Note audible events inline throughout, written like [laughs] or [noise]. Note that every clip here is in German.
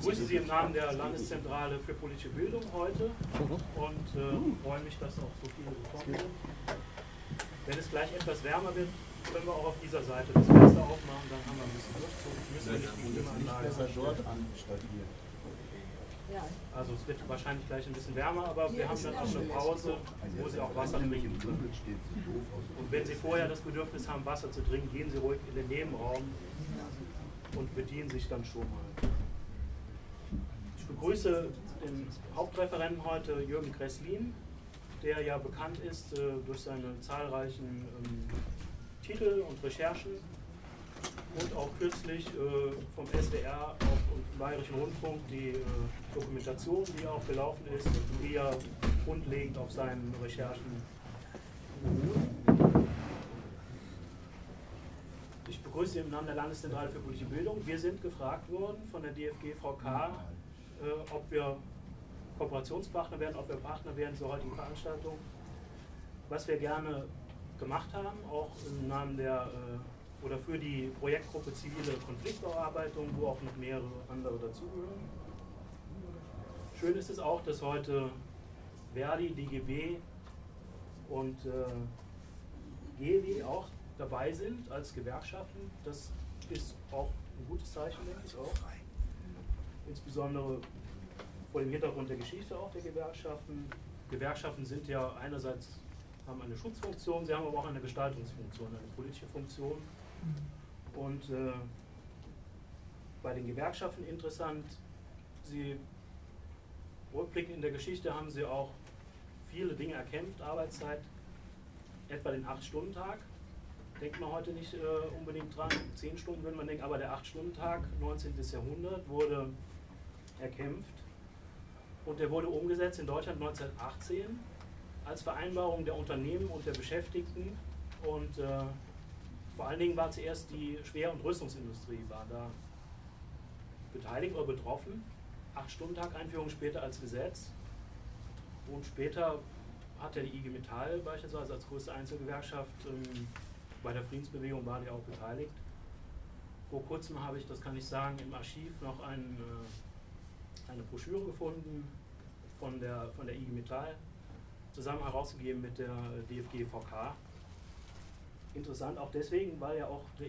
begrüße Sie im Namen der Landeszentrale für politische Bildung heute und äh, freue mich, dass auch so viele gekommen sind. Wenn es gleich etwas wärmer wird, können wir auch auf dieser Seite das Fenster aufmachen, dann haben wir ein bisschen Luftzug. Müssen wir nicht die Klimaanlage anstellen. Also es wird wahrscheinlich gleich ein bisschen wärmer, aber wir haben dann auch eine Pause, wo Sie auch Wasser trinken können. Und wenn Sie vorher das Bedürfnis haben, Wasser zu trinken, gehen Sie ruhig in den Nebenraum und bedienen sich dann schon mal. Ich begrüße den Hauptreferenten heute, Jürgen Gresslin, der ja bekannt ist äh, durch seine zahlreichen ähm, Titel und Recherchen und auch kürzlich äh, vom SWR und Bayerischen Rundfunk die äh, Dokumentation, die auch gelaufen ist, die ja grundlegend auf seinen Recherchen beruht. Ich begrüße im Namen der Landeszentrale für politische Bildung. Wir sind gefragt worden von der DFG-VK, äh, ob wir Kooperationspartner werden, ob wir Partner werden zur heutigen Veranstaltung. Was wir gerne gemacht haben, auch im Namen der äh, oder für die Projektgruppe zivile Konfliktbearbeitung, wo auch noch mehrere andere dazugehören. Schön ist es auch, dass heute Verdi, DGB und äh, GEWI auch dabei sind als Gewerkschaften. Das ist auch ein gutes Zeichen, denke ich auch. Insbesondere vor dem Hintergrund der Geschichte auch der Gewerkschaften. Gewerkschaften sind ja einerseits haben eine Schutzfunktion, sie haben aber auch eine Gestaltungsfunktion, eine politische Funktion. Und äh, bei den Gewerkschaften interessant, sie rückblickend in der Geschichte haben sie auch viele Dinge erkämpft, Arbeitszeit, etwa den 8-Stunden-Tag. Denkt man heute nicht äh, unbedingt dran, 10 Stunden würde man denken, aber der 8-Stunden-Tag, 19. Jahrhundert, wurde erkämpft und der wurde umgesetzt in Deutschland 1918 als Vereinbarung der Unternehmen und der Beschäftigten und äh, vor allen Dingen war zuerst die Schwer- und Rüstungsindustrie war da beteiligt oder betroffen. Acht-Stunden-Tag-Einführung später als Gesetz. Und später hat ja die IG Metall beispielsweise als größte Einzelgewerkschaft ähm, bei der Friedensbewegung war die auch beteiligt. Vor kurzem habe ich, das kann ich sagen, im Archiv noch ein, äh, eine Broschüre gefunden von der, von der IG Metall, zusammen herausgegeben mit der DFG VK interessant auch deswegen, weil ja auch der,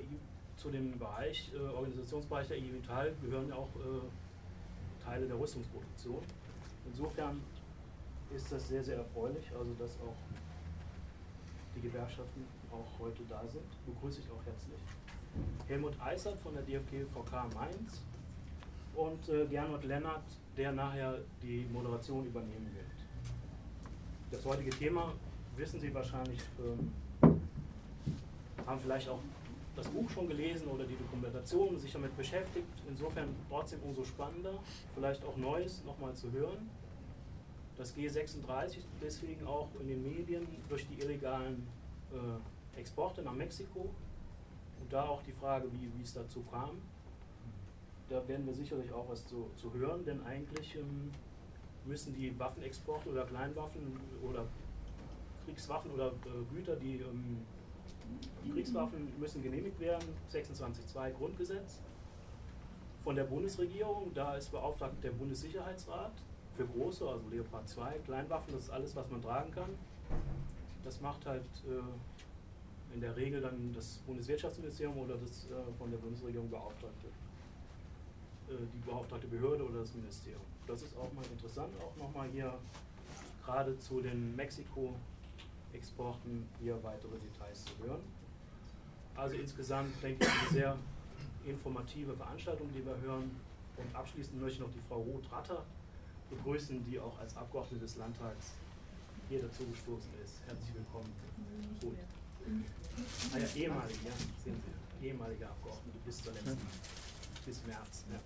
zu dem Bereich, äh, Organisationsbereich der IG Metall gehören ja auch äh, Teile der Rüstungsproduktion. Insofern ist das sehr, sehr erfreulich, also dass auch die Gewerkschaften auch heute da sind. Begrüße ich auch herzlich. Helmut Eisert von der DFG VK Mainz und äh, Gernot Lennart, der nachher die Moderation übernehmen wird. Das heutige Thema wissen Sie wahrscheinlich ähm, haben vielleicht auch das Buch schon gelesen oder die Dokumentation sich damit beschäftigt. Insofern trotzdem umso spannender, vielleicht auch Neues nochmal zu hören. Das G36 deswegen auch in den Medien durch die illegalen äh, Exporte nach Mexiko. Und da auch die Frage, wie, wie es dazu kam. Da werden wir sicherlich auch was zu, zu hören, denn eigentlich ähm, müssen die Waffenexporte oder Kleinwaffen oder Kriegswaffen oder äh, Güter, die ähm, Kriegswaffen müssen genehmigt werden, 26.2 Grundgesetz von der Bundesregierung. Da ist beauftragt der Bundessicherheitsrat für große, also Leopard 2, Kleinwaffen, das ist alles, was man tragen kann. Das macht halt äh, in der Regel dann das Bundeswirtschaftsministerium oder das äh, von der Bundesregierung beauftragte, die beauftragte Behörde oder das Ministerium. Das ist auch mal interessant, auch nochmal hier gerade zu den Mexiko- Exporten hier weitere Details zu hören. Also insgesamt denke ich eine sehr informative Veranstaltung, die wir hören. Und abschließend möchte ich noch die Frau Roth-Ratter begrüßen, die auch als Abgeordnete des Landtags hier dazu gestoßen ist. Herzlich willkommen. Gut. Ah ja, ehemalige, ja, sind Sie. Ehemalige Abgeordnete bis zur letzten, bis März. Ja.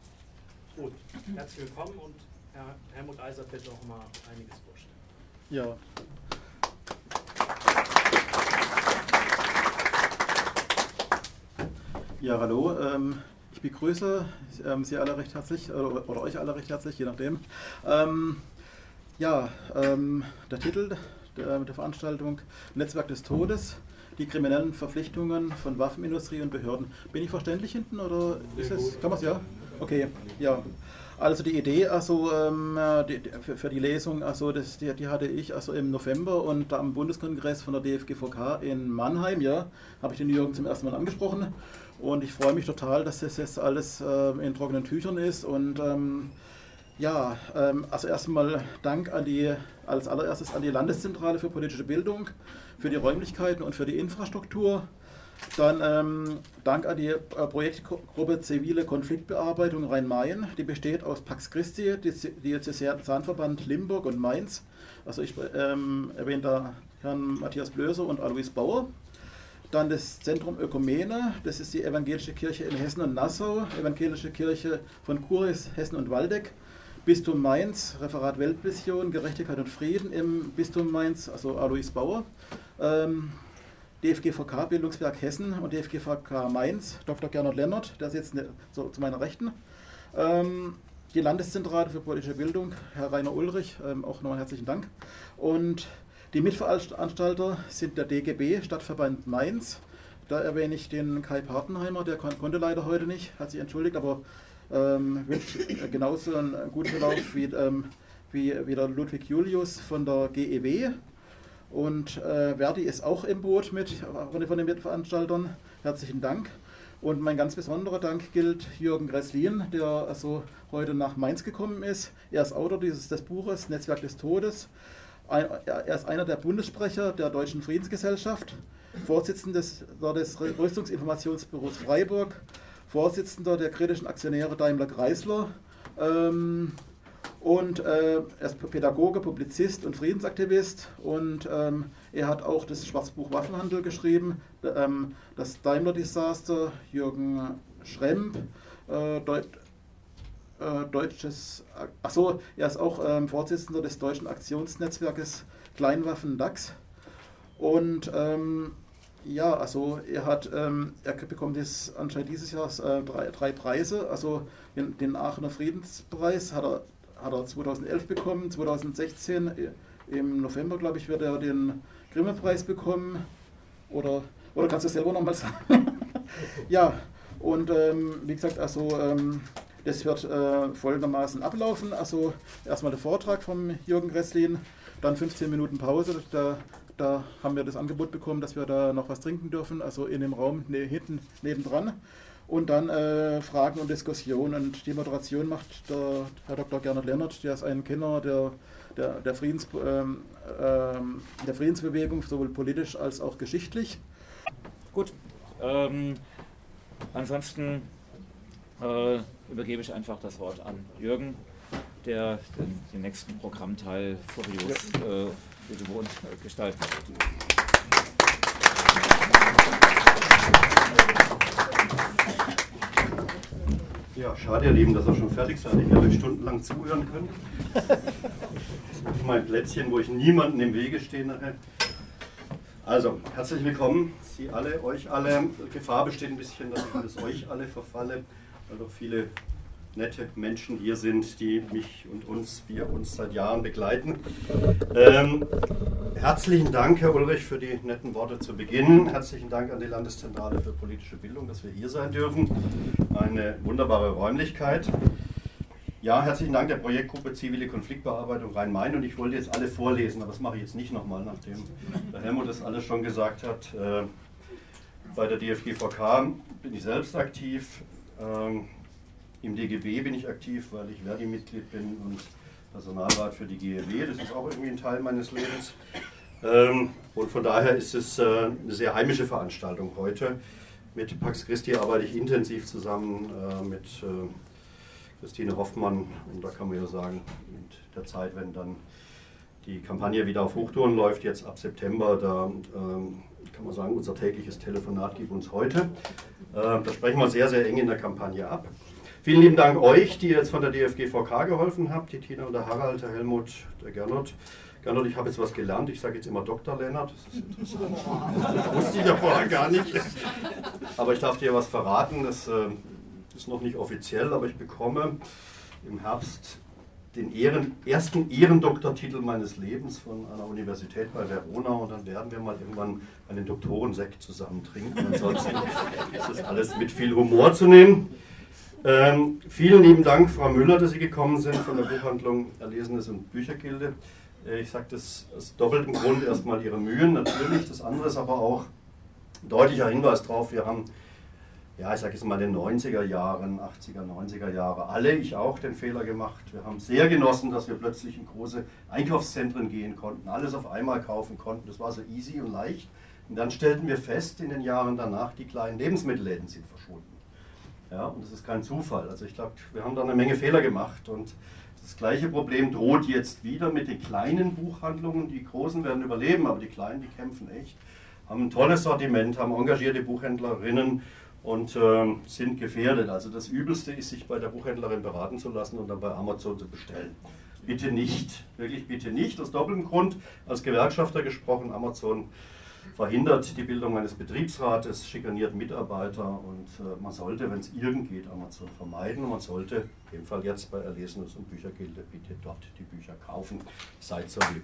Gut, herzlich willkommen und Herr Helmut Eisert wird auch mal einiges vorstellen. Ja, Ja, hallo. Ähm, ich begrüße ähm, Sie alle recht herzlich oder, oder, euch alle recht herzlich, je nachdem. Ähm, ja, ähm, der Titel der, der, Veranstaltung Netzwerk des Todes, die kriminellen Verpflichtungen von Waffenindustrie und Behörden. Bin ich verständlich hinten oder ist es, kann man es ja? Okay, ja. Also die Idee also, ähm, die, für, für, die Lesung, also das, die, die, hatte ich also im November und am Bundeskongress von der DFGVK in Mannheim, ja, habe ich den Jürgen zum ersten Mal angesprochen. Und ich freue mich total, dass das jetzt alles äh, in trockenen Tüchern ist. Und ähm, ja, ähm, also erstmal Dank an die, als allererstes an die Landeszentrale für politische Bildung, für die Räumlichkeiten und für die Infrastruktur. Dann ähm, Dank an die äh, Projektgruppe Zivile Konfliktbearbeitung Rhein-Main. Die besteht aus Pax Christi, Diözesanverband Limburg und Mainz. Also ich ähm, erwähne da Herrn Matthias Blöser und Alois Bauer. Dann das Zentrum Ökumene, das ist die Evangelische Kirche in Hessen und Nassau, Evangelische Kirche von Kuris, Hessen und Waldeck. Bistum Mainz, Referat Weltvision, Gerechtigkeit und Frieden im Bistum Mainz, also Alois Bauer. Ähm, DFGVK Bildungswerk Hessen und DFGVK Mainz, Dr. Gernot Lennert, der sitzt ne, so, zu meiner Rechten. Ähm, die Landeszentrale für politische Bildung, Herr Rainer Ulrich, ähm, auch nochmal herzlichen Dank. Und die Mitveranstalter sind der DGB, Stadtverband Mainz. Da erwähne ich den Kai Partenheimer, der konnte leider heute nicht, hat sich entschuldigt, aber ähm, wünscht genauso einen guten Verlauf wie, ähm, wie, wie der Ludwig Julius von der GEW. Und äh, Verdi ist auch im Boot mit von den Mitveranstaltern. Herzlichen Dank. Und mein ganz besonderer Dank gilt Jürgen Gresslin, der also heute nach Mainz gekommen ist. Er ist Autor dieses des Buches Netzwerk des Todes. Er ist einer der Bundessprecher der Deutschen Friedensgesellschaft, Vorsitzender des, Rüstungsinformationsbüros Freiburg, Vorsitzender der kritischen Aktionäre Daimler Chrysler. Ähm, und äh, er ist Pädagoge, Publizist und Friedensaktivist. Und ähm, er hat auch das Schwarzbuch Waffenhandel geschrieben, ähm, das Daimler-Desaster, Jürgen Schremp, äh, Deut äh, deutsches, achso, er ist auch ähm, Vorsitzender des deutschen Aktionsnetzwerkes Kleinwaffen DAX. Und ähm, ja, also er hat, ähm, er bekommt jetzt anscheinend dieses Jahr äh, drei, drei, Preise. Also den Aachener Friedenspreis hat er hat er 2011 bekommen, 2016 äh, im November, glaube ich, wird er den Grimme-Preis bekommen. Oder, oder kannst du selber nochmal [laughs] sagen? ja, und ähm, wie gesagt, also ähm, das wird äh, folgendermaßen ablaufen. Also erstmal der Vortrag vom Jürgen Gresslin, dann 15 Minuten Pause. Da, da haben wir das Angebot bekommen, dass wir da noch was trinken dürfen, also in dem Raum ne, hinten nebendran. Und dann äh, Fragen und Diskussionen. Und die Moderation macht der Herr Dr. Gernot Lennart, der ist ein Kenner der, der, der, Friedens, ähm, ähm, der Friedensbewegung, sowohl politisch als auch geschichtlich. Gut. Ähm, ansonsten äh, übergebe ich einfach das Wort an Jürgen, der den, den nächsten Programmteil furios äh, wie gewohnt gestalten wird. Ja, schade, ihr Lieben, dass ihr schon fertig seid. Ich werde euch stundenlang zuhören können. Ist mein Plätzchen, wo ich niemanden im Wege stehe nachher. Also, herzlich willkommen, Sie alle, euch alle. Gefahr besteht ein bisschen, dass ich alles euch alle verfalle, weil doch viele nette Menschen hier sind, die mich und uns, wir uns seit Jahren begleiten. Ähm, herzlichen Dank, Herr Ulrich, für die netten Worte zu Beginn. Herzlichen Dank an die Landeszentrale für politische Bildung, dass wir hier sein dürfen. Eine wunderbare Räumlichkeit. Ja, herzlichen Dank der Projektgruppe Zivile Konfliktbearbeitung Rhein-Main. Und ich wollte jetzt alle vorlesen, aber das mache ich jetzt nicht nochmal, nachdem der Helmut das alles schon gesagt hat. Äh, bei der DFGVK bin ich selbst aktiv. Ähm, im DGB bin ich aktiv, weil ich Verdi-Mitglied bin und Personalrat für die GEW. Das ist auch irgendwie ein Teil meines Lebens. Ähm, und von daher ist es äh, eine sehr heimische Veranstaltung heute. Mit Pax Christi arbeite ich intensiv zusammen äh, mit äh, Christine Hoffmann. Und da kann man ja sagen, in der Zeit, wenn dann die Kampagne wieder auf Hochtouren läuft, jetzt ab September, da ähm, kann man sagen, unser tägliches Telefonat gibt uns heute. da sprechen wir sehr, sehr eng in der Kampagne ab. Vielen lieben Dank euch, die jetzt von der DFGVK geholfen habt, die Tina und der Harald, der Helmut, der Gernot. Gernot, ich habe jetzt was gelernt, ich sage jetzt immer Dr. Lennart, das ist interessant. Das wusste ich ja vorher gar nicht. Aber ich darf dir was verraten, das äh, ist noch nicht offiziell, aber ich bekomme im Herbst den Ehren, ersten Ehrendoktortitel meines Lebens von einer Universität bei Verona und dann werden wir mal irgendwann einen Doktorensekt zusammen trinken. Ansonsten ist das alles mit viel Humor zu nehmen. Ähm, vielen lieben Dank, Frau Müller, dass Sie gekommen sind von der Buchhandlung Erlesenes und Büchergilde. Äh, ich sage das aus doppeltem Grund erstmal Ihre Mühen, natürlich. Das andere ist aber auch ein deutlicher Hinweis darauf, wir haben ja, ich sage jetzt mal den 90er Jahren, 80er, 90er Jahre, alle, ich auch, den Fehler gemacht. Wir haben sehr genossen, dass wir plötzlich in große Einkaufszentren gehen konnten, alles auf einmal kaufen konnten. Das war so easy und leicht. Und dann stellten wir fest, in den Jahren danach, die kleinen Lebensmittelläden sind verschwunden. Ja, und das ist kein Zufall. Also ich glaube, wir haben da eine Menge Fehler gemacht. Und das gleiche Problem droht jetzt wieder mit den kleinen Buchhandlungen. Die großen werden überleben, aber die kleinen, die kämpfen echt. Haben ein tolles Sortiment, haben engagierte Buchhändlerinnen und äh, sind gefährdet. Also das Übelste ist, sich bei der Buchhändlerin beraten zu lassen und dann bei Amazon zu bestellen. Bitte nicht, wirklich bitte nicht. Aus doppeltem Grund, als Gewerkschafter gesprochen, Amazon verhindert die Bildung eines Betriebsrates, schikaniert Mitarbeiter und äh, man sollte, wenn es irgend geht, Amazon vermeiden und man sollte, in dem Fall jetzt bei Erlesenes und Büchergilde, bitte dort die Bücher kaufen. Seid so lieb.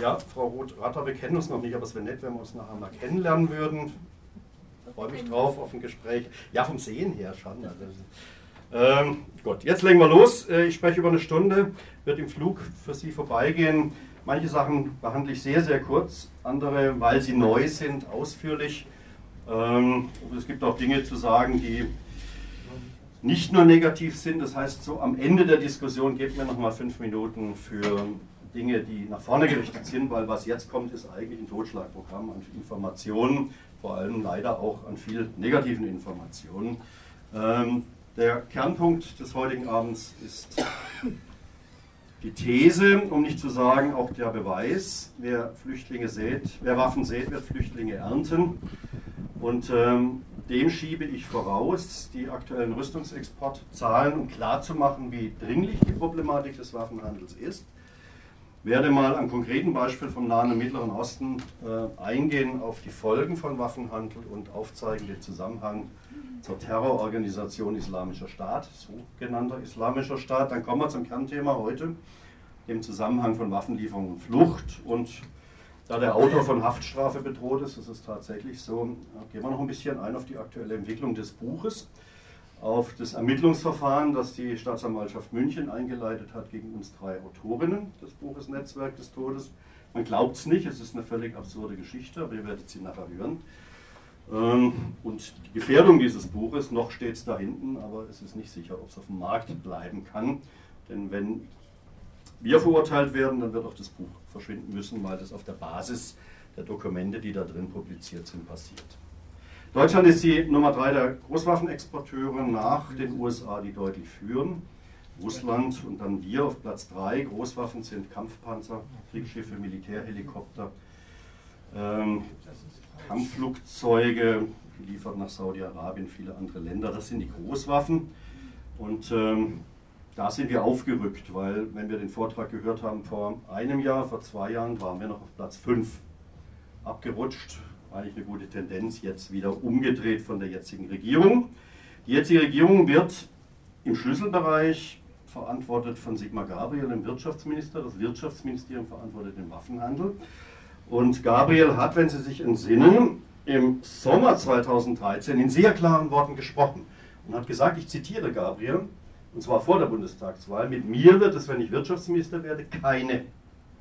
Ja, Frau Roth-Ratter, wir kennen uns noch nicht, aber es wäre nett, wenn wir uns nachher mal kennenlernen würden. Ich freue mich drauf auf ein Gespräch. Ja, vom Sehen her schon. Also, ähm, gut, jetzt legen wir los. Äh, ich spreche über eine Stunde, wird im Flug für Sie vorbeigehen. Manche Sachen behandle ich sehr, sehr kurz, andere, weil sie neu sind, ausführlich. Ähm, es gibt auch Dinge zu sagen, die nicht nur negativ sind. Das heißt, so am Ende der Diskussion gebt mir noch mal fünf Minuten für Dinge, die nach vorne gerichtet sind, weil was jetzt kommt, ist eigentlich ein Totschlagprogramm an Informationen, vor allem leider auch an viel negativen Informationen. Ähm, der Kernpunkt des heutigen Abends ist die These, um nicht zu sagen auch der Beweis, wer Flüchtlinge sät, wer Waffen sät, wird Flüchtlinge ernten. Und ähm, dem schiebe ich voraus, die aktuellen Rüstungsexportzahlen, um klarzumachen, wie dringlich die Problematik des Waffenhandels ist werde mal am konkreten Beispiel vom Nahen und Mittleren Osten äh, eingehen auf die Folgen von Waffenhandel und aufzeigen den Zusammenhang zur Terrororganisation Islamischer Staat, sogenannter Islamischer Staat. Dann kommen wir zum Kernthema heute, dem Zusammenhang von Waffenlieferung und Flucht. Und da der Autor von Haftstrafe bedroht ist, das ist tatsächlich so, gehen wir noch ein bisschen ein auf die aktuelle Entwicklung des Buches auf das Ermittlungsverfahren, das die Staatsanwaltschaft München eingeleitet hat gegen uns drei Autorinnen des Buches Netzwerk des Todes. Man glaubt es nicht, es ist eine völlig absurde Geschichte, aber ihr werdet sie nachher hören. Ähm, und die Gefährdung dieses Buches, noch steht es da hinten, aber es ist nicht sicher, ob es auf dem Markt bleiben kann. Denn wenn wir verurteilt werden, dann wird auch das Buch verschwinden müssen, weil das auf der Basis der Dokumente, die da drin publiziert sind, passiert. Deutschland ist die Nummer drei der Großwaffenexporteure nach den USA, die deutlich führen. Russland und dann wir auf Platz drei. Großwaffen sind Kampfpanzer, Kriegsschiffe, Militärhelikopter, ähm, Kampfflugzeuge, geliefert nach Saudi-Arabien, viele andere Länder. Das sind die Großwaffen. Und ähm, da sind wir aufgerückt, weil, wenn wir den Vortrag gehört haben vor einem Jahr, vor zwei Jahren, waren wir noch auf Platz fünf abgerutscht eigentlich eine gute Tendenz, jetzt wieder umgedreht von der jetzigen Regierung. Die jetzige Regierung wird im Schlüsselbereich verantwortet von Sigmar Gabriel, dem Wirtschaftsminister. Das Wirtschaftsministerium verantwortet den Waffenhandel. Und Gabriel hat, wenn Sie sich entsinnen, im Sommer 2013 in sehr klaren Worten gesprochen und hat gesagt, ich zitiere Gabriel, und zwar vor der Bundestagswahl, mit mir wird es, wenn ich Wirtschaftsminister werde, keine,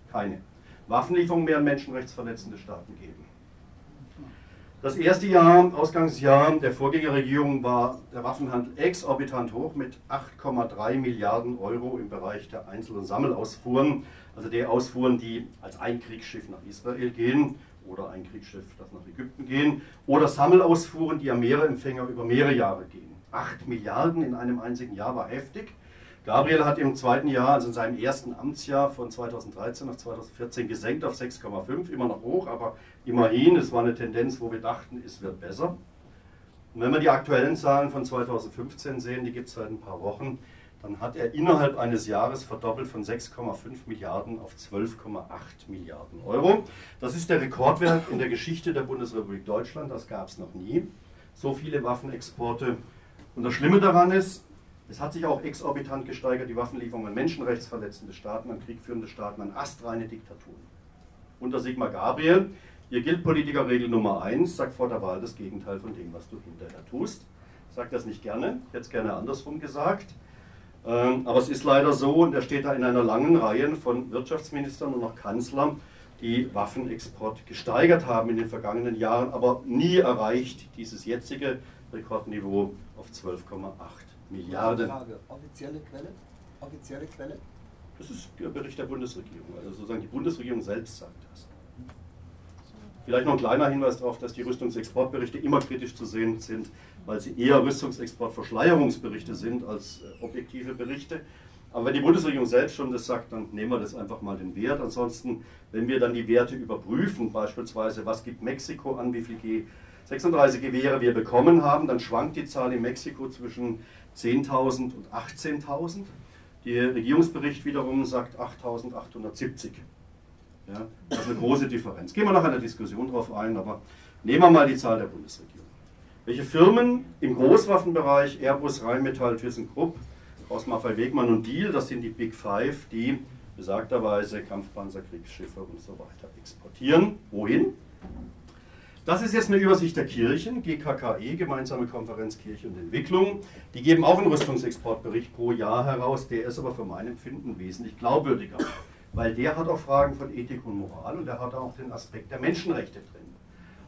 keine Waffenlieferung mehr an menschenrechtsverletzende Staaten geben. Das erste Jahr, Ausgangsjahr der Vorgängerregierung war der Waffenhandel exorbitant hoch mit 8,3 Milliarden Euro im Bereich der Einzel- und Sammelausfuhren, also der Ausfuhren, die als ein Kriegsschiff nach Israel gehen oder ein Kriegsschiff, das nach Ägypten gehen, oder Sammelausfuhren, die an mehrere Empfänger über mehrere Jahre gehen. 8 Milliarden in einem einzigen Jahr war heftig. Gabriel hat im zweiten Jahr, also in seinem ersten Amtsjahr von 2013 auf 2014 gesenkt auf 6,5, immer noch hoch, aber immerhin, es war eine Tendenz, wo wir dachten, es wird besser. Und wenn wir die aktuellen Zahlen von 2015 sehen, die gibt es seit ein paar Wochen, dann hat er innerhalb eines Jahres verdoppelt von 6,5 Milliarden auf 12,8 Milliarden Euro. Das ist der Rekordwert in der Geschichte der Bundesrepublik Deutschland, das gab es noch nie. So viele Waffenexporte. Und das Schlimme daran ist, es hat sich auch exorbitant gesteigert, die Waffenlieferung an menschenrechtsverletzende Staaten, an kriegführende Staaten, an astreine Diktaturen. Unter Sigmar Gabriel Ihr Guildpolitiker-Regel Nummer 1 sagt vor der Wahl das Gegenteil von dem, was du hinterher tust. Sage das nicht gerne, es gerne andersrum gesagt. Ähm, aber es ist leider so, und er steht da in einer langen Reihe von Wirtschaftsministern und auch Kanzlern, die Waffenexport gesteigert haben in den vergangenen Jahren, aber nie erreicht dieses jetzige Rekordniveau auf 12,8 Milliarden. Frage, offizielle Quelle? Offizielle Quelle? Das ist der Bericht der Bundesregierung, also sozusagen die Bundesregierung selbst sagt das. Vielleicht noch ein kleiner Hinweis darauf, dass die Rüstungsexportberichte immer kritisch zu sehen sind, weil sie eher Rüstungsexportverschleierungsberichte sind als äh, objektive Berichte. Aber wenn die Bundesregierung selbst schon das sagt, dann nehmen wir das einfach mal den Wert. Ansonsten, wenn wir dann die Werte überprüfen, beispielsweise, was gibt Mexiko an, wie viel G36 Gewehre wir bekommen haben, dann schwankt die Zahl in Mexiko zwischen 10.000 und 18.000. Der Regierungsbericht wiederum sagt 8.870. Ja, das ist eine große Differenz. Gehen wir noch in der Diskussion drauf ein, aber nehmen wir mal die Zahl der Bundesregierung. Welche Firmen im Großwaffenbereich, Airbus, Rheinmetall, ThyssenKrupp, Osmaffei, Wegmann und Deal, das sind die Big Five, die besagterweise Kampfpanzer, Kriegsschiffe und so weiter exportieren. Wohin? Das ist jetzt eine Übersicht der Kirchen, GKKE, Gemeinsame Konferenz Kirche und Entwicklung. Die geben auch einen Rüstungsexportbericht pro Jahr heraus, der ist aber für mein Empfinden wesentlich glaubwürdiger, weil der hat auch Fragen von Ethik und Moral und der hat auch den Aspekt der Menschenrechte drin.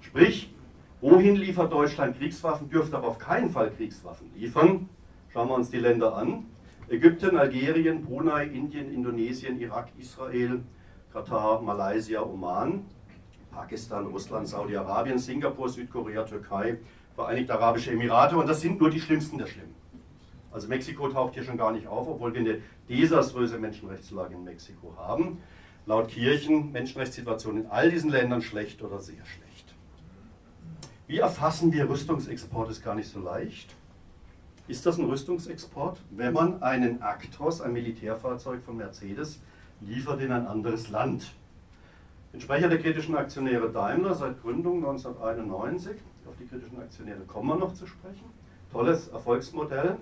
Sprich, wohin liefert Deutschland Kriegswaffen, dürfte aber auf keinen Fall Kriegswaffen liefern. Schauen wir uns die Länder an. Ägypten, Algerien, Brunei, Indien, Indonesien, Irak, Israel, Katar, Malaysia, Oman. Pakistan, Russland, Saudi-Arabien, Singapur, Südkorea, Türkei, Vereinigte Arabische Emirate und das sind nur die schlimmsten der Schlimmen. Also Mexiko taucht hier schon gar nicht auf, obwohl wir eine desaströse Menschenrechtslage in Mexiko haben. Laut Kirchen Menschenrechtssituation in all diesen Ländern schlecht oder sehr schlecht. Wie erfassen wir Rüstungsexport ist gar nicht so leicht. Ist das ein Rüstungsexport, wenn man einen Actros, ein Militärfahrzeug von Mercedes, liefert in ein anderes Land? bin Sprecher der kritischen Aktionäre Daimler seit Gründung 1991. Auf die kritischen Aktionäre kommen wir noch zu sprechen. Tolles Erfolgsmodell.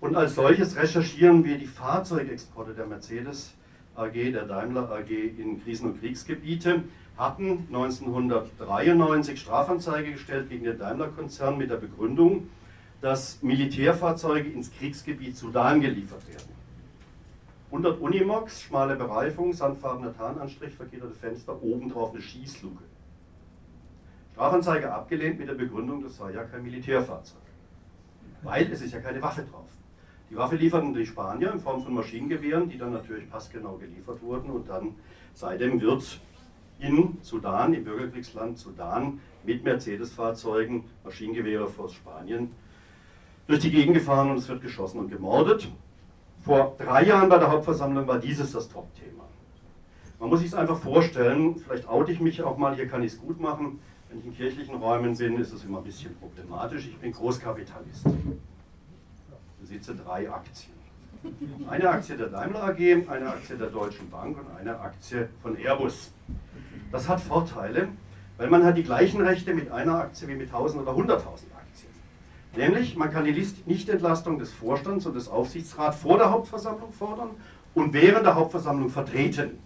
Und als solches recherchieren wir die Fahrzeugexporte der Mercedes AG, der Daimler AG in Krisen- und Kriegsgebiete, hatten 1993 Strafanzeige gestellt gegen den Daimler-Konzern mit der Begründung, dass Militärfahrzeuge ins Kriegsgebiet Sudan geliefert werden. 100 Unimox, schmale Bereifung, sandfarbener Tarnanstrich, verketterte Fenster, obendrauf eine Schießluke. Strafanzeige abgelehnt mit der Begründung, das sei ja kein Militärfahrzeug. Weil es ist ja keine Waffe drauf. Die Waffe lieferten die Spanier in Form von Maschinengewehren, die dann natürlich passgenau geliefert wurden und dann seitdem wird in Sudan, im Bürgerkriegsland Sudan, mit Mercedes-Fahrzeugen Maschinengewehre vor Spanien durch die Gegend gefahren und es wird geschossen und gemordet. Vor drei Jahren bei der Hauptversammlung war dieses das Top-Thema. Man muss sich es einfach vorstellen, vielleicht oute ich mich auch mal, hier kann ich es gut machen. Wenn ich in kirchlichen Räumen bin, ist es immer ein bisschen problematisch. Ich bin Großkapitalist. Ich besitze drei Aktien. Eine Aktie der Daimler AG, eine Aktie der Deutschen Bank und eine Aktie von Airbus. Das hat Vorteile, weil man hat die gleichen Rechte mit einer Aktie wie mit 1000 oder 100.000 Nämlich, man kann die Nichtentlastung des Vorstands und des Aufsichtsrats vor der Hauptversammlung fordern und während der Hauptversammlung vertreten.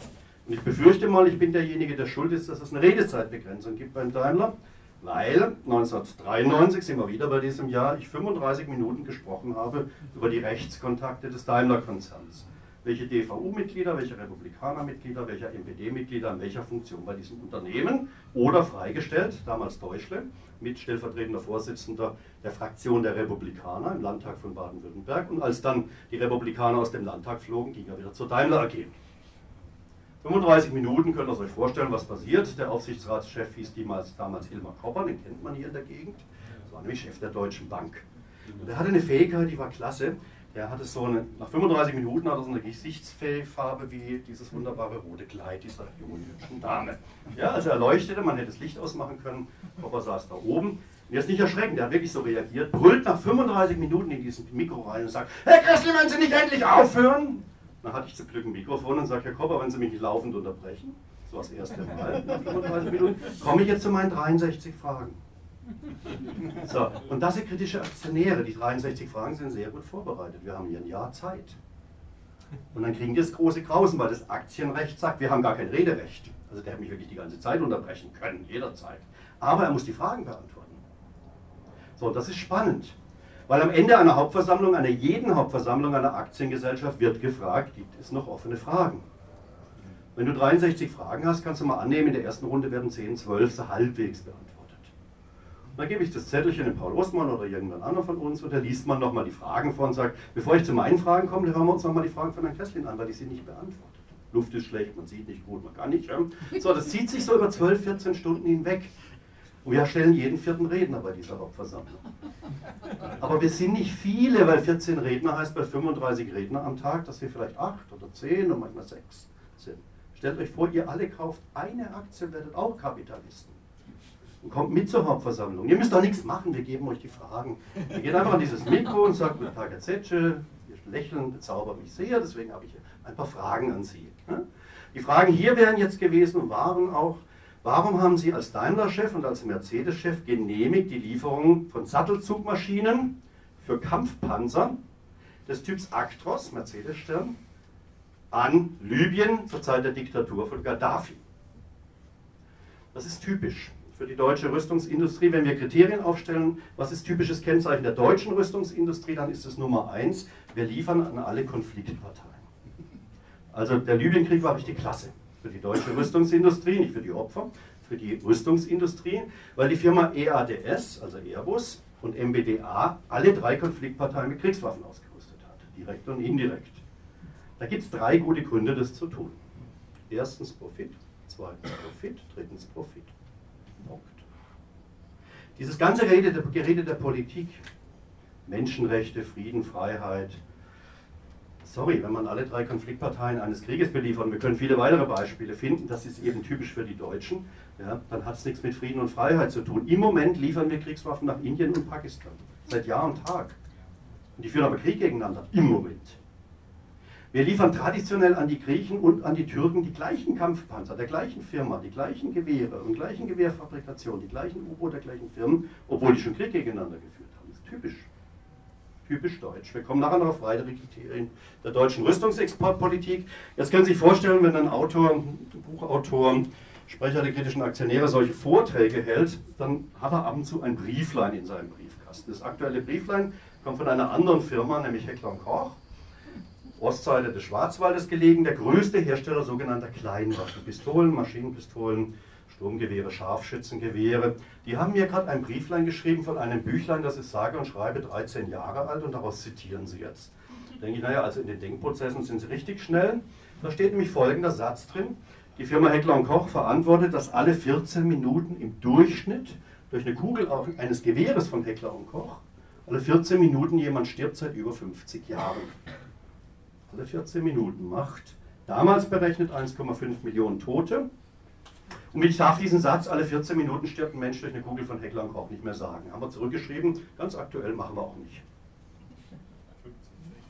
Und ich befürchte mal, ich bin derjenige, der schuld ist, dass es eine Redezeitbegrenzung gibt beim Daimler, weil 1993 sind wir wieder bei diesem Jahr, ich 35 Minuten gesprochen habe über die Rechtskontakte des Daimler-Konzerns. Welche DVU-Mitglieder, welche Republikaner-Mitglieder, welche NPD-Mitglieder in welcher Funktion bei diesem Unternehmen oder freigestellt, damals Deutschle, mit stellvertretender Vorsitzender der Fraktion der Republikaner im Landtag von Baden-Württemberg. Und als dann die Republikaner aus dem Landtag flogen, ging er wieder zur Daimler AG. 35 Minuten könnt ihr euch vorstellen, was passiert. Der Aufsichtsratschef hieß damals, damals Hilmar Kopper, den kennt man hier in der Gegend. Das war nämlich Chef der Deutschen Bank. Und er hatte eine Fähigkeit, die war klasse. Der hatte so eine, nach 35 Minuten hat er so eine Gesichtsfarbe wie dieses wunderbare rote Kleid dieser jungen, hübschen Dame. Ja, also er leuchtete, man hätte das Licht ausmachen können. Popper saß da oben. Und jetzt nicht erschrecken, der hat wirklich so reagiert, brüllt nach 35 Minuten in dieses Mikro rein und sagt, Herr Kressel, wenn Sie nicht endlich aufhören? Dann hatte ich zum Glück ein Mikrofon und sage, Herr Kopper, wenn Sie mich nicht laufend unterbrechen, so das erste Mal, nach 35 Minuten, komme ich jetzt zu meinen 63 Fragen. So, und das sind kritische Aktionäre. Die 63 Fragen sind sehr gut vorbereitet. Wir haben hier ein Jahr Zeit. Und dann kriegen die das große Grausen, weil das Aktienrecht sagt, wir haben gar kein Rederecht. Also der hätte mich wirklich die ganze Zeit unterbrechen können, jederzeit. Aber er muss die Fragen beantworten. So, das ist spannend. Weil am Ende einer Hauptversammlung, einer jeden Hauptversammlung einer Aktiengesellschaft wird gefragt, gibt es noch offene Fragen? Wenn du 63 Fragen hast, kannst du mal annehmen, in der ersten Runde werden 10, 12 so halbwegs beantwortet. Dann gebe ich das Zettelchen dem Paul Ostmann oder irgendwann anderen von uns und da liest man nochmal die Fragen vor und sagt, bevor ich zu meinen Fragen komme, hören wir uns nochmal die Fragen von Herrn Kesslin an, weil die sind nicht beantwortet. Luft ist schlecht, man sieht nicht gut, man kann nicht. Ja? So, das zieht sich so über 12, 14 Stunden hinweg. Und wir stellen jeden vierten Redner bei dieser Hauptversammlung. Aber wir sind nicht viele, weil 14 Redner heißt bei 35 Redner am Tag, dass wir vielleicht 8 oder 10 und manchmal 6 sind. Stellt euch vor, ihr alle kauft eine Aktie werdet auch Kapitalisten. Und kommt mit zur Hauptversammlung. Ihr müsst doch nichts machen, wir geben euch die Fragen. Ihr geht einfach an dieses Mikro und sagt, guten Tag, Herr Zetsche, Ihr Lächeln bezaubert mich sehr, deswegen habe ich ein paar Fragen an Sie. Die Fragen hier wären jetzt gewesen und waren auch, Warum haben Sie als Daimler-Chef und als Mercedes-Chef genehmigt die Lieferung von Sattelzugmaschinen für Kampfpanzer des Typs Actros, Mercedes-Stern, an Libyen zur Zeit der Diktatur von Gaddafi? Das ist typisch für die deutsche Rüstungsindustrie. Wenn wir Kriterien aufstellen, was ist typisches Kennzeichen der deutschen Rüstungsindustrie, dann ist es Nummer eins, wir liefern an alle Konfliktparteien. Also der Libyenkrieg war richtig klasse für die deutsche Rüstungsindustrie, nicht für die Opfer, für die Rüstungsindustrie, weil die Firma EADS, also Airbus und MBDA, alle drei Konfliktparteien mit Kriegswaffen ausgerüstet hat, direkt und indirekt. Da gibt es drei gute Gründe, das zu tun. Erstens Profit, zweitens Profit, drittens Profit. Dieses ganze Gerede der Politik, Menschenrechte, Frieden, Freiheit, sorry, wenn man alle drei Konfliktparteien eines Krieges beliefert, und wir können viele weitere Beispiele finden, das ist eben typisch für die Deutschen, ja, dann hat es nichts mit Frieden und Freiheit zu tun. Im Moment liefern wir Kriegswaffen nach Indien und Pakistan, seit Jahr und Tag. Und die führen aber Krieg gegeneinander, im Moment. Wir liefern traditionell an die Griechen und an die Türken die gleichen Kampfpanzer, der gleichen Firma, die gleichen Gewehre und gleichen Gewehrfabrikation, die gleichen U-Boote der gleichen Firmen, obwohl die schon Krieg gegeneinander geführt haben. Das ist typisch typisch deutsch. Wir kommen nachher noch auf weitere Kriterien der deutschen Rüstungsexportpolitik. Jetzt können Sie sich vorstellen, wenn ein Autor, ein Buchautor, Sprecher der kritischen Aktionäre solche Vorträge hält, dann hat er ab und zu ein Brieflein in seinem Briefkasten. Das aktuelle Brieflein kommt von einer anderen Firma, nämlich Heckler Koch. Ostseite des Schwarzwaldes gelegen, der größte Hersteller sogenannter Kleinwaffen, Pistolen, Maschinenpistolen, Sturmgewehre, Scharfschützengewehre. Die haben mir gerade ein Brieflein geschrieben von einem Büchlein, das ist sage und schreibe 13 Jahre alt und daraus zitieren sie jetzt. Denke ich, naja, also in den Denkprozessen sind sie richtig schnell. Da steht nämlich folgender Satz drin. Die Firma Heckler Koch verantwortet, dass alle 14 Minuten im Durchschnitt durch eine Kugel eines Gewehres von Heckler Koch alle 14 Minuten jemand stirbt seit über 50 Jahren. Alle 14 Minuten macht damals berechnet 1,5 Millionen Tote. Und ich darf diesen Satz, alle 14 Minuten stirbt ein Mensch durch eine Kugel von Heckler und Koch nicht mehr sagen. Haben wir zurückgeschrieben, ganz aktuell machen wir auch nicht.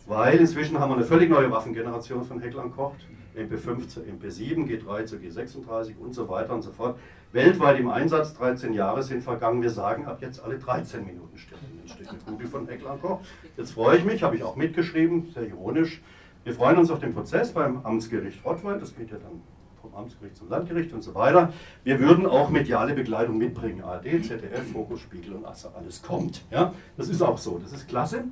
Weil inzwischen haben wir eine völlig neue Waffengeneration von Heckler und Koch. MP5 zu MP7, G3 zu G36 und so weiter und so fort. Weltweit im Einsatz, 13 Jahre sind vergangen. Wir sagen, ab jetzt alle 13 Minuten stirbt ein Mensch durch eine Kugel von Heckler und Koch. Jetzt freue ich mich, habe ich auch mitgeschrieben, sehr ironisch. Wir freuen uns auf den Prozess beim Amtsgericht Rottweil. Das geht ja dann vom Amtsgericht zum Landgericht und so weiter. Wir würden auch mediale Begleitung mitbringen. ARD, ZDF, Fokus, Spiegel und Asse, alles kommt. Ja? Das ist auch so, das ist klasse.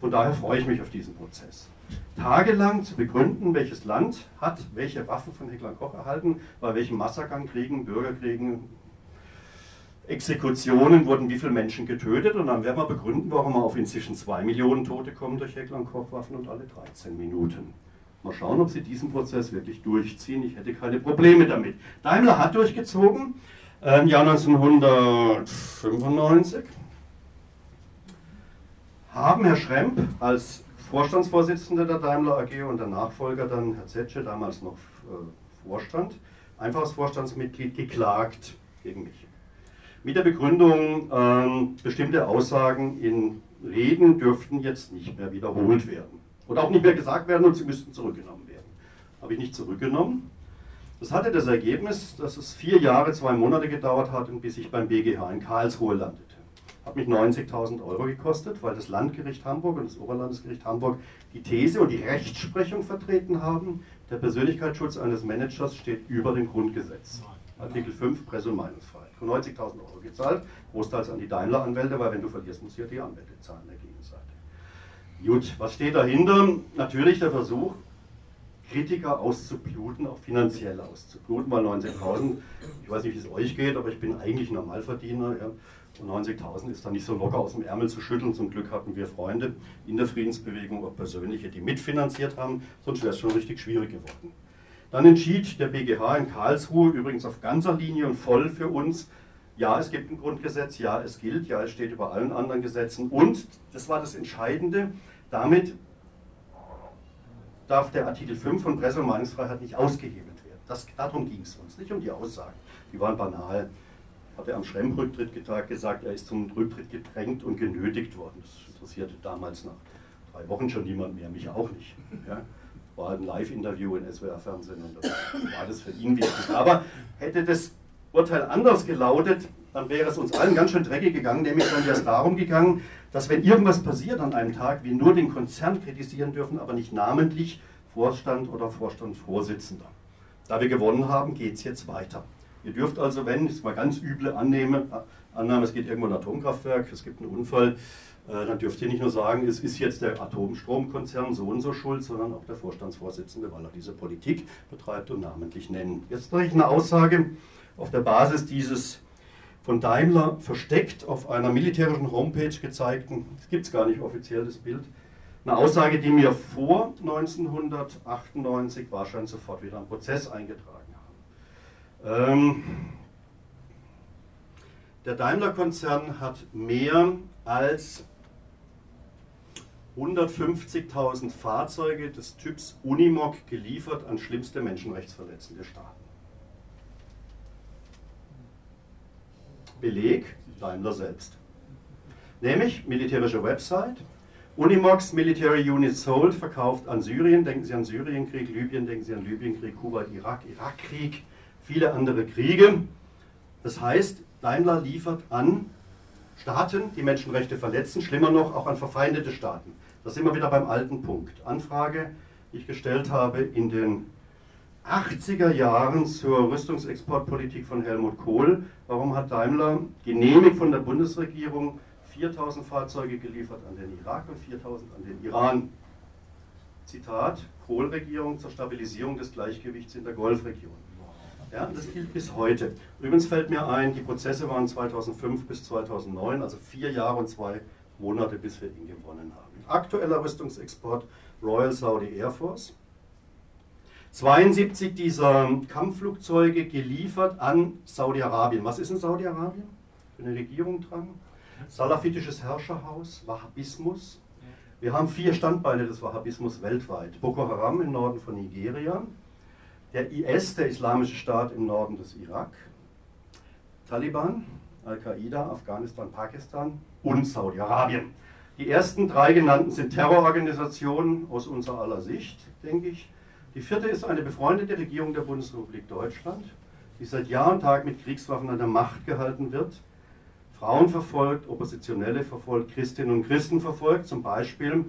Von daher freue ich mich auf diesen Prozess. Tagelang zu begründen, welches Land hat welche Waffen von Heckler Koch erhalten, bei welchen Massakern, Kriegen, Bürgerkriegen, Exekutionen wurden wie viele Menschen getötet und dann werden wir begründen, warum wir auf inzwischen 2 Millionen Tote kommen durch Heckler Koch Waffen und alle 13 Minuten. Mal schauen, ob sie diesen Prozess wirklich durchziehen. Ich hätte keine Probleme damit. Daimler hat durchgezogen, im Jahr 1995 haben Herr Schremp als Vorstandsvorsitzender der Daimler AG und der Nachfolger dann Herr Zetsche, damals noch äh, Vorstand, einfaches Vorstandsmitglied, geklagt gegen mich. Mit der Begründung, äh, bestimmte Aussagen in Reden dürften jetzt nicht mehr wiederholt werden. Und auch nicht mehr gesagt werden und sie müssten zurückgenommen werden. Habe ich nicht zurückgenommen. Das hatte das Ergebnis, dass es vier Jahre, zwei Monate gedauert hat, bis ich beim BGH in Karlsruhe landete. Hat mich 90.000 Euro gekostet, weil das Landgericht Hamburg und das Oberlandesgericht Hamburg die These und die Rechtsprechung vertreten haben, der Persönlichkeitsschutz eines Managers steht über dem Grundgesetz. Artikel 5, Presse- und Meinungsfreiheit. 90.000 Euro gezahlt, großteils an die Daimler-Anwälte, weil wenn du verlierst, musst du ja die Anwälte zahlen der Gegenseite. Gut, was steht dahinter? Natürlich der Versuch, Kritiker auszubluten, auch finanziell auszubluten, weil 90.000, ich weiß nicht, wie es euch geht, aber ich bin eigentlich Normalverdiener. Ja. Und 90.000 ist da nicht so locker aus dem Ärmel zu schütteln. Zum Glück hatten wir Freunde in der Friedensbewegung, auch persönliche, die mitfinanziert haben, sonst wäre es schon richtig schwierig geworden. Dann entschied der BGH in Karlsruhe, übrigens auf ganzer Linie und voll für uns, ja, es gibt ein Grundgesetz, ja, es gilt, ja, es steht über allen anderen Gesetzen und, das war das Entscheidende, damit darf der Artikel 5 von Presse- und Meinungsfreiheit nicht ausgehebelt werden. Das, darum ging es uns, nicht um die Aussagen. Die waren banal. Hat er am Schremm-Rücktritt gesagt, er ist zum Rücktritt gedrängt und genötigt worden. Das interessierte damals nach drei Wochen schon niemand mehr, mich auch nicht. Ja. War halt ein Live-Interview in SWR-Fernsehen und das war das für ihn wichtig. Aber hätte das Urteil anders gelautet, dann wäre es uns allen ganz schön dreckig gegangen, nämlich dann wäre es darum gegangen, dass wenn irgendwas passiert an einem Tag, wir nur den Konzern kritisieren dürfen, aber nicht namentlich Vorstand oder Vorstandsvorsitzender. Da wir gewonnen haben, geht es jetzt weiter. Ihr dürft also, wenn ich mal ganz üble annehme, annahme, es geht irgendwo ein Atomkraftwerk, es gibt einen Unfall, dann dürft ihr nicht nur sagen, es ist jetzt der Atomstromkonzern so und so schuld, sondern auch der Vorstandsvorsitzende, weil er diese Politik betreibt und namentlich nennen. Jetzt mache ich eine Aussage auf der Basis dieses von Daimler versteckt auf einer militärischen Homepage gezeigten, es gibt es gar nicht offiziell das Bild, eine Aussage, die mir vor 1998 wahrscheinlich sofort wieder einen Prozess eingetragen haben. Ähm, der Daimler-Konzern hat mehr als 150.000 Fahrzeuge des Typs Unimog geliefert an schlimmste menschenrechtsverletzende Staaten. Beleg Daimler selbst. Nämlich militärische Website, Unimox Military Unit Sold verkauft an Syrien, denken Sie an Syrienkrieg, Libyen, denken Sie an Libyenkrieg, Kuwait, Irak, Irakkrieg, viele andere Kriege. Das heißt, Daimler liefert an Staaten, die Menschenrechte verletzen, schlimmer noch auch an verfeindete Staaten. Das sind wir wieder beim alten Punkt. Anfrage, die ich gestellt habe in den 80er Jahren zur Rüstungsexportpolitik von Helmut Kohl. Warum hat Daimler genehmigt von der Bundesregierung 4000 Fahrzeuge geliefert an den Irak und 4000 an den Iran? Zitat, Kohl-Regierung zur Stabilisierung des Gleichgewichts in der Golfregion. Ja, das gilt bis heute. Übrigens fällt mir ein, die Prozesse waren 2005 bis 2009, also vier Jahre und zwei Monate, bis wir ihn gewonnen haben. Aktueller Rüstungsexport Royal Saudi Air Force. 72 dieser Kampfflugzeuge geliefert an Saudi-Arabien. Was ist in Saudi-Arabien? Für eine Regierung dran? Salafitisches Herrscherhaus, Wahhabismus. Wir haben vier Standbeine des Wahhabismus weltweit. Boko Haram im Norden von Nigeria, der IS, der Islamische Staat im Norden des Irak, Taliban, Al-Qaida, Afghanistan, Pakistan und Saudi-Arabien. Die ersten drei genannten sind Terrororganisationen aus unserer aller Sicht, denke ich. Die vierte ist eine befreundete Regierung der Bundesrepublik Deutschland, die seit Jahr und Tag mit Kriegswaffen an der Macht gehalten wird, Frauen verfolgt, Oppositionelle verfolgt, Christinnen und Christen verfolgt. Zum Beispiel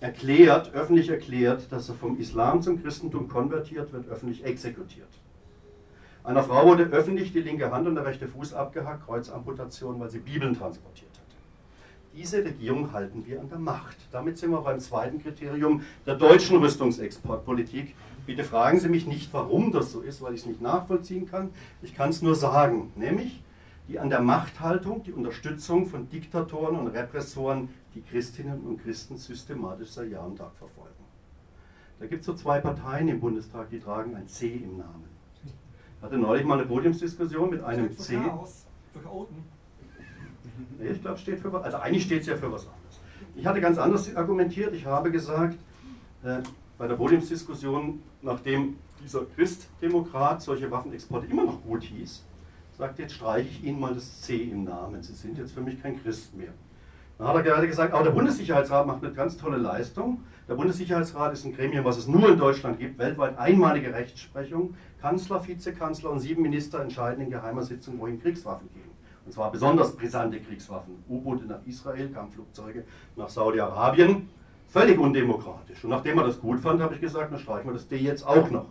erklärt, öffentlich erklärt, dass er vom Islam zum Christentum konvertiert wird, öffentlich exekutiert. Einer Frau wurde öffentlich die linke Hand und der rechte Fuß abgehackt, Kreuzamputation, weil sie Bibeln transportiert hat. Diese Regierung halten wir an der Macht. Damit sind wir beim zweiten Kriterium der deutschen Rüstungsexportpolitik. Bitte fragen Sie mich nicht, warum das so ist, weil ich es nicht nachvollziehen kann. Ich kann es nur sagen, nämlich die an der Machthaltung, die Unterstützung von Diktatoren und Repressoren die Christinnen und Christen systematisch seit Jahr und Tag verfolgen. Da gibt es so zwei Parteien im Bundestag, die tragen ein C im Namen. Ich hatte neulich mal eine Podiumsdiskussion mit einem C. Nee, ich glaube, steht für was. Also eigentlich steht es ja für was anderes. Ich hatte ganz anders argumentiert. Ich habe gesagt, äh, bei der Podiumsdiskussion, nachdem dieser Christdemokrat solche Waffenexporte immer noch gut hieß, sagt, jetzt streiche ich Ihnen mal das C im Namen. Sie sind jetzt für mich kein Christ mehr. Dann hat er gerade gesagt, aber der Bundessicherheitsrat macht eine ganz tolle Leistung. Der Bundessicherheitsrat ist ein Gremium, was es nur in Deutschland gibt, weltweit einmalige Rechtsprechung. Kanzler, Vizekanzler und sieben Minister entscheiden in geheimer Sitzung, wohin Kriegswaffen gehen. Und zwar besonders brisante Kriegswaffen. U-Boote nach Israel, Kampfflugzeuge nach Saudi-Arabien. Völlig undemokratisch. Und nachdem er das gut fand, habe ich gesagt, dann streichen wir das D jetzt auch noch.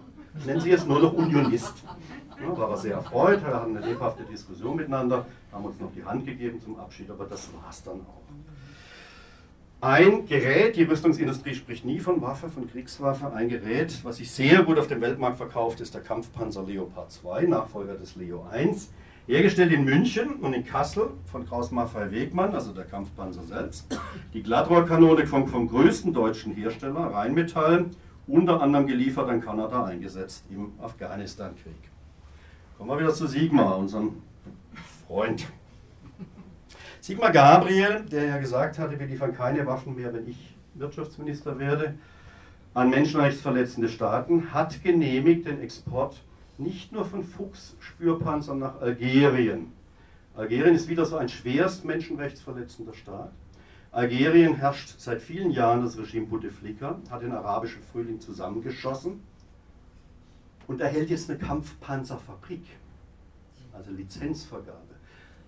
Nennen Sie es nur noch Unionist. Ja, war er sehr erfreut, wir hatten eine lebhafte Diskussion miteinander, haben uns noch die Hand gegeben zum Abschied, aber das war es dann auch. Ein Gerät, die Rüstungsindustrie spricht nie von Waffe, von Kriegswaffe, ein Gerät, was sich sehr gut auf dem Weltmarkt verkauft, ist der Kampfpanzer Leopard 2, Nachfolger des Leo 1. Hergestellt in München und in Kassel von Kraus Maffei Wegmann, also der Kampfpanzer selbst. Die Glattrohrkanone kommt vom größten deutschen Hersteller, Rheinmetall, unter anderem geliefert an Kanada, eingesetzt im Afghanistan-Krieg. Kommen wir wieder zu Sigmar, unserem Freund. Sigmar Gabriel, der ja gesagt hatte, wir liefern keine Waffen mehr, wenn ich Wirtschaftsminister werde, an menschenrechtsverletzende Staaten, hat genehmigt den Export nicht nur von Fuchs-Spürpanzern nach Algerien. Algerien ist wieder so ein schwerst menschenrechtsverletzender Staat. Algerien herrscht seit vielen Jahren das Regime Bouteflika, hat den arabischen Frühling zusammengeschossen und erhält jetzt eine Kampfpanzerfabrik, also Lizenzvergabe.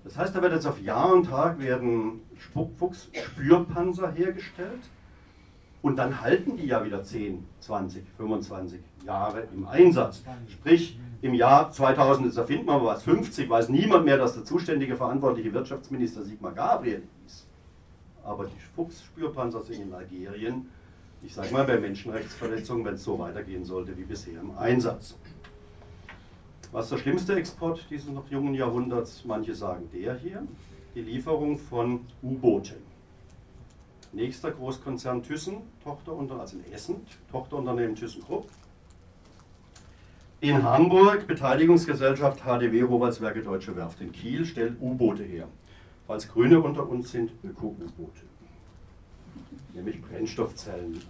Das heißt, da wird jetzt auf Jahr und Tag werden Fuchs-Spürpanzer hergestellt und dann halten die ja wieder 10, 20, 25 Jahre im Einsatz. Sprich, im Jahr 2000, jetzt erfinden wir was, 50, weiß niemand mehr, dass der zuständige verantwortliche Wirtschaftsminister Sigmar Gabriel ist. Aber die Fuchsspürpanzer sind in Algerien, ich sage mal bei Menschenrechtsverletzungen, wenn es so weitergehen sollte wie bisher im Einsatz. Was ist der schlimmste Export dieses noch jungen Jahrhunderts? Manche sagen der hier, die Lieferung von U-Booten. Nächster Großkonzern Thyssen, Tochterunternehmen, also in Essen, Tochterunternehmen ThyssenKrupp. In Hamburg, Beteiligungsgesellschaft HDW Rohwaldswerke Deutsche Werft in Kiel stellt U-Boote her. Falls Grüne unter uns sind, Öko-U-Boote. Nämlich Brennstoffzellen.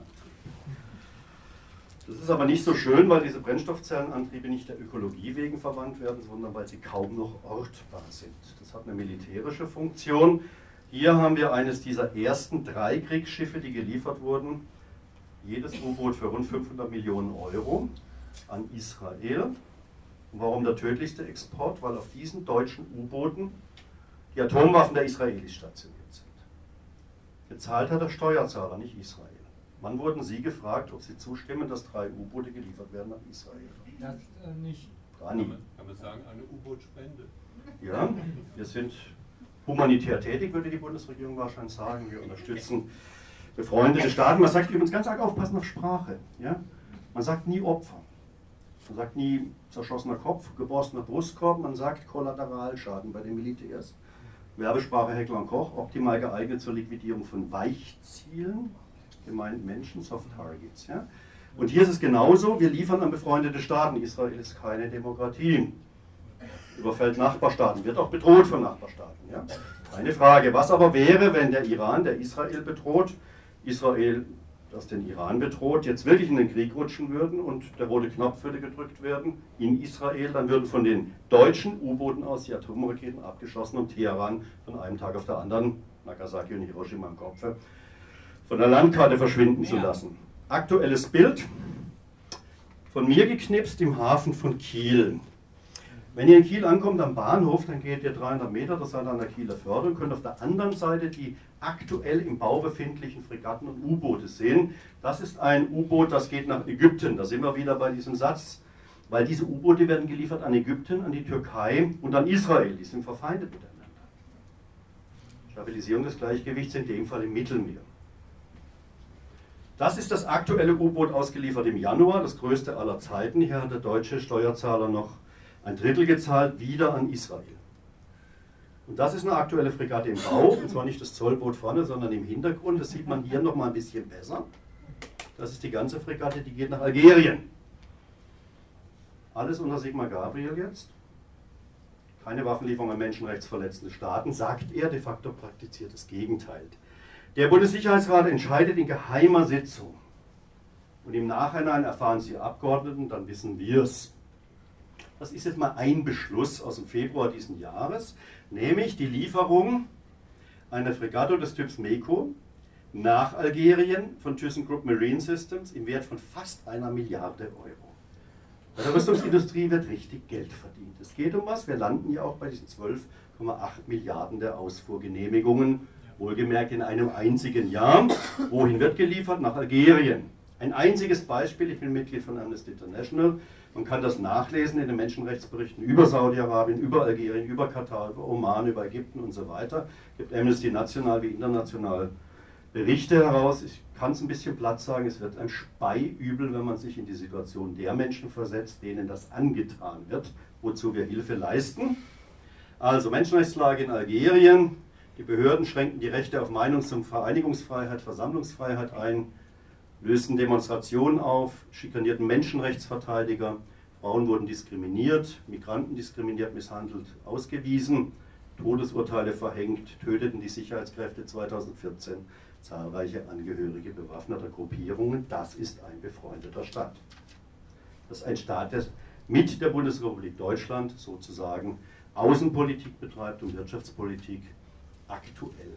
Das ist aber nicht so schön, weil diese Brennstoffzellenantriebe nicht der Ökologie wegen verwandt werden, sondern weil sie kaum noch ortbar sind. Das hat eine militärische Funktion. Hier haben wir eines dieser ersten drei Kriegsschiffe, die geliefert wurden. Jedes U-Boot für rund 500 Millionen Euro an Israel. Und warum der tödlichste Export? Weil auf diesen deutschen U-Booten die Atomwaffen der Israelis stationiert sind. Bezahlt hat der Steuerzahler, nicht Israel. Wann wurden Sie gefragt, ob Sie zustimmen, dass drei U-Boote geliefert werden nach Israel? Das äh, nicht. Rani. Kann man, kann man sagen, eine U-Boot-Spende. Ja, wir sind humanitär tätig, würde die Bundesregierung wahrscheinlich sagen. Wir unterstützen befreundete Staaten. Man sagt übrigens ganz arg aufpassen auf Sprache. Ja? Man sagt nie Opfer. Man sagt nie zerschossener Kopf, geborstener Brustkorb. Man sagt Kollateralschaden bei den Militärs. Werbesprache Heckler und Koch, optimal geeignet zur Liquidierung von Weichzielen, gemeint Menschen, Soft Targets. Ja? Und hier ist es genauso, wir liefern an befreundete Staaten. Israel ist keine Demokratie. Überfällt Nachbarstaaten, wird auch bedroht von Nachbarstaaten. Ja? Keine Frage. Was aber wäre, wenn der Iran, der Israel bedroht, Israel, das den Iran bedroht, jetzt wirklich in den Krieg rutschen würden und der rote Knopf würde gedrückt werden in Israel, dann würden von den deutschen U-Booten aus die Atomraketen abgeschossen und Teheran von einem Tag auf der anderen, Nagasaki und Hiroshima im Kopf, von der Landkarte verschwinden zu lassen. Aktuelles Bild von mir geknipst im Hafen von Kiel. Wenn ihr in Kiel ankommt am Bahnhof, dann geht ihr 300 Meter, das seid ihr an der Kieler Förde und könnt auf der anderen Seite die aktuell im Bau befindlichen Fregatten und U-Boote sehen. Das ist ein U-Boot, das geht nach Ägypten. Da sind wir wieder bei diesem Satz, weil diese U-Boote werden geliefert an Ägypten, an die Türkei und an Israel. Die sind verfeindet miteinander. Stabilisierung des Gleichgewichts in dem Fall im Mittelmeer. Das ist das aktuelle U-Boot ausgeliefert im Januar, das größte aller Zeiten. Hier hat der deutsche Steuerzahler noch ein Drittel gezahlt, wieder an Israel. Und das ist eine aktuelle Fregatte im Bau, und zwar nicht das Zollboot vorne, sondern im Hintergrund. Das sieht man hier noch mal ein bisschen besser. Das ist die ganze Fregatte, die geht nach Algerien. Alles unter Sigmar Gabriel jetzt. Keine Waffenlieferung an menschenrechtsverletzende Staaten, sagt er, de facto praktiziert das Gegenteil. Der Bundessicherheitsrat entscheidet in geheimer Sitzung. Und im Nachhinein erfahren Sie Abgeordneten, dann wissen wir es. Das ist jetzt mal ein Beschluss aus dem Februar diesen Jahres, nämlich die Lieferung einer Fregatte des Typs MECO nach Algerien von ThyssenKrupp Marine Systems im Wert von fast einer Milliarde Euro. Bei der Rüstungsindustrie wird richtig Geld verdient. Es geht um was. Wir landen ja auch bei diesen 12,8 Milliarden der Ausfuhrgenehmigungen, wohlgemerkt in einem einzigen Jahr. Wohin wird geliefert? Nach Algerien. Ein einziges Beispiel, ich bin Mitglied von Amnesty International. Man kann das nachlesen in den Menschenrechtsberichten über Saudi-Arabien, über Algerien, über Katar, über Oman, über Ägypten und so weiter. Es gibt Amnesty national wie international Berichte heraus. Ich kann es ein bisschen platt sagen, es wird ein Speiübel, wenn man sich in die Situation der Menschen versetzt, denen das angetan wird, wozu wir Hilfe leisten. Also Menschenrechtslage in Algerien. Die Behörden schränken die Rechte auf Meinungs- und Vereinigungsfreiheit, Versammlungsfreiheit ein, lösten Demonstrationen auf, schikanierten Menschenrechtsverteidiger, Frauen wurden diskriminiert, Migranten diskriminiert, misshandelt, ausgewiesen, Todesurteile verhängt, töteten die Sicherheitskräfte 2014 zahlreiche Angehörige bewaffneter Gruppierungen. Das ist ein befreundeter Staat. Das ist ein Staat, der mit der Bundesrepublik Deutschland sozusagen Außenpolitik betreibt und Wirtschaftspolitik aktuell.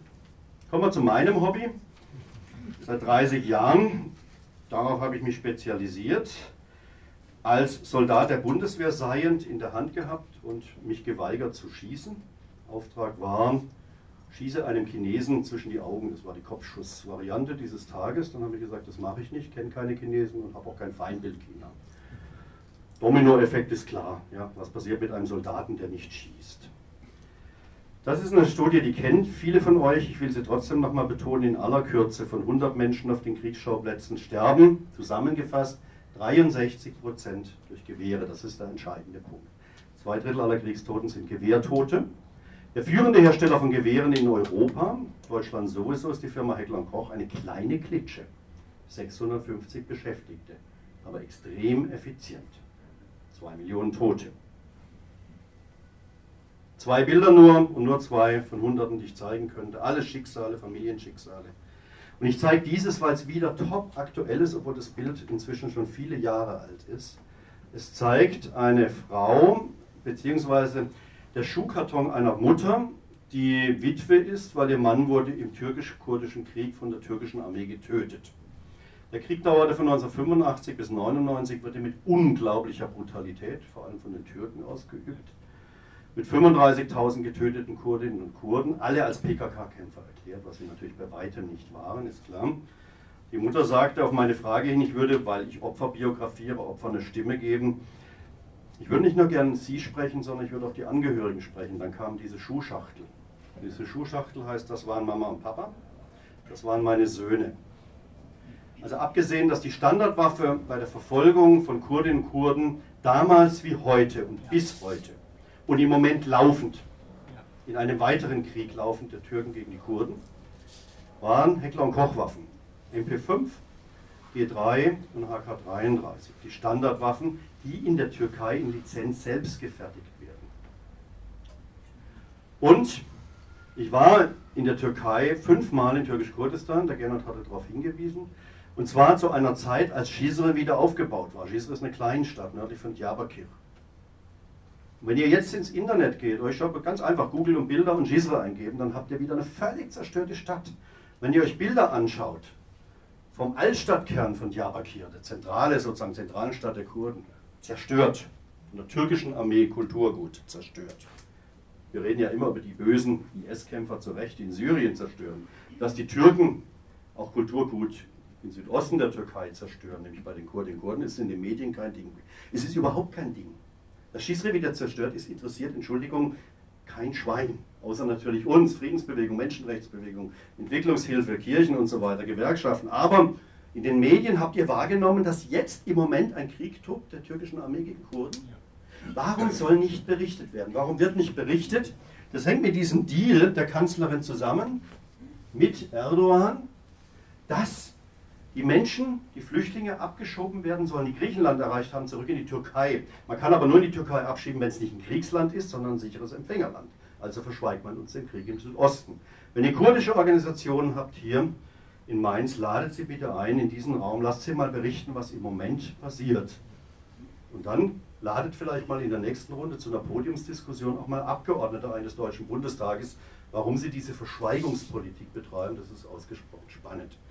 Kommen wir zu meinem Hobby. Seit 30 Jahren, darauf habe ich mich spezialisiert, als Soldat der Bundeswehr seiend in der Hand gehabt und mich geweigert zu schießen. Auftrag war, schieße einem Chinesen zwischen die Augen. Das war die Kopfschussvariante dieses Tages. Dann habe ich gesagt, das mache ich nicht, kenne keine Chinesen und habe auch kein Feindbild China. Dominoeffekt ist klar. Ja, was passiert mit einem Soldaten, der nicht schießt? Das ist eine Studie, die kennt viele von euch. Ich will sie trotzdem nochmal betonen. In aller Kürze von 100 Menschen auf den Kriegsschauplätzen sterben, zusammengefasst 63 Prozent durch Gewehre. Das ist der entscheidende Punkt. Zwei Drittel aller Kriegstoten sind Gewehrtote. Der führende Hersteller von Gewehren in Europa, Deutschland sowieso, ist die Firma Heckler Koch, eine kleine Klitsche. 650 Beschäftigte, aber extrem effizient. Zwei Millionen Tote. Zwei Bilder nur und nur zwei von Hunderten, die ich zeigen könnte. Alle Schicksale, Familienschicksale. Und ich zeige dieses, weil es wieder top aktuell ist, obwohl das Bild inzwischen schon viele Jahre alt ist. Es zeigt eine Frau, beziehungsweise der Schuhkarton einer Mutter, die Witwe ist, weil ihr Mann wurde im türkisch-kurdischen Krieg von der türkischen Armee getötet. Der Krieg dauerte von 1985 bis 1999, wurde mit unglaublicher Brutalität, vor allem von den Türken, ausgeübt. Mit 35.000 getöteten Kurdinnen und Kurden, alle als PKK-Kämpfer erklärt, was sie natürlich bei weitem nicht waren, ist klar. Die Mutter sagte auf meine Frage hin, ich würde, weil ich Opfer biografiere, Opfer eine Stimme geben, ich würde nicht nur gern Sie sprechen, sondern ich würde auch die Angehörigen sprechen. Dann kam diese Schuhschachtel. Diese Schuhschachtel heißt, das waren Mama und Papa, das waren meine Söhne. Also abgesehen, dass die Standardwaffe bei der Verfolgung von Kurdinnen und Kurden damals wie heute und bis heute und im Moment laufend, in einem weiteren Krieg laufend der Türken gegen die Kurden, waren Heckler- und Kochwaffen. MP5, G3 und HK33. Die Standardwaffen, die in der Türkei in Lizenz selbst gefertigt werden. Und ich war in der Türkei fünfmal in Türkisch-Kurdistan, der Gernot hatte darauf hingewiesen, und zwar zu einer Zeit, als Shizre wieder aufgebaut war. Shizre ist eine Kleinstadt nördlich von Diyarbakir. Und wenn ihr jetzt ins Internet geht, euch ganz einfach Google und Bilder und Shizre eingeben, dann habt ihr wieder eine völlig zerstörte Stadt. Wenn ihr euch Bilder anschaut vom Altstadtkern von Diyarbakir, der zentrale, sozusagen zentralen Stadt der Kurden, zerstört. Von der türkischen Armee Kulturgut zerstört. Wir reden ja immer über die bösen IS-Kämpfer zu Recht, die in Syrien zerstören. Dass die Türken auch Kulturgut im Südosten der Türkei zerstören, nämlich bei den Kurden. Den Kurden ist in den Medien kein Ding. Es ist überhaupt kein Ding. Das Schisre wieder zerstört ist, interessiert, Entschuldigung, kein Schwein. Außer natürlich uns, Friedensbewegung, Menschenrechtsbewegung, Entwicklungshilfe, Kirchen und so weiter, Gewerkschaften. Aber in den Medien habt ihr wahrgenommen, dass jetzt im Moment ein Krieg tobt der türkischen Armee gegen Kurden? Warum soll nicht berichtet werden? Warum wird nicht berichtet? Das hängt mit diesem Deal der Kanzlerin zusammen, mit Erdogan, dass die Menschen, die Flüchtlinge abgeschoben werden sollen, die Griechenland erreicht haben, zurück in die Türkei. Man kann aber nur in die Türkei abschieben, wenn es nicht ein Kriegsland ist, sondern ein sicheres Empfängerland. Also verschweigt man uns den Krieg im Südosten. Wenn ihr kurdische Organisationen habt hier, in Mainz, ladet sie bitte ein in diesen Raum, lasst sie mal berichten, was im Moment passiert. Und dann ladet vielleicht mal in der nächsten Runde zu einer Podiumsdiskussion auch mal Abgeordnete eines Deutschen Bundestages, warum sie diese Verschweigungspolitik betreiben. Das ist ausgesprochen spannend.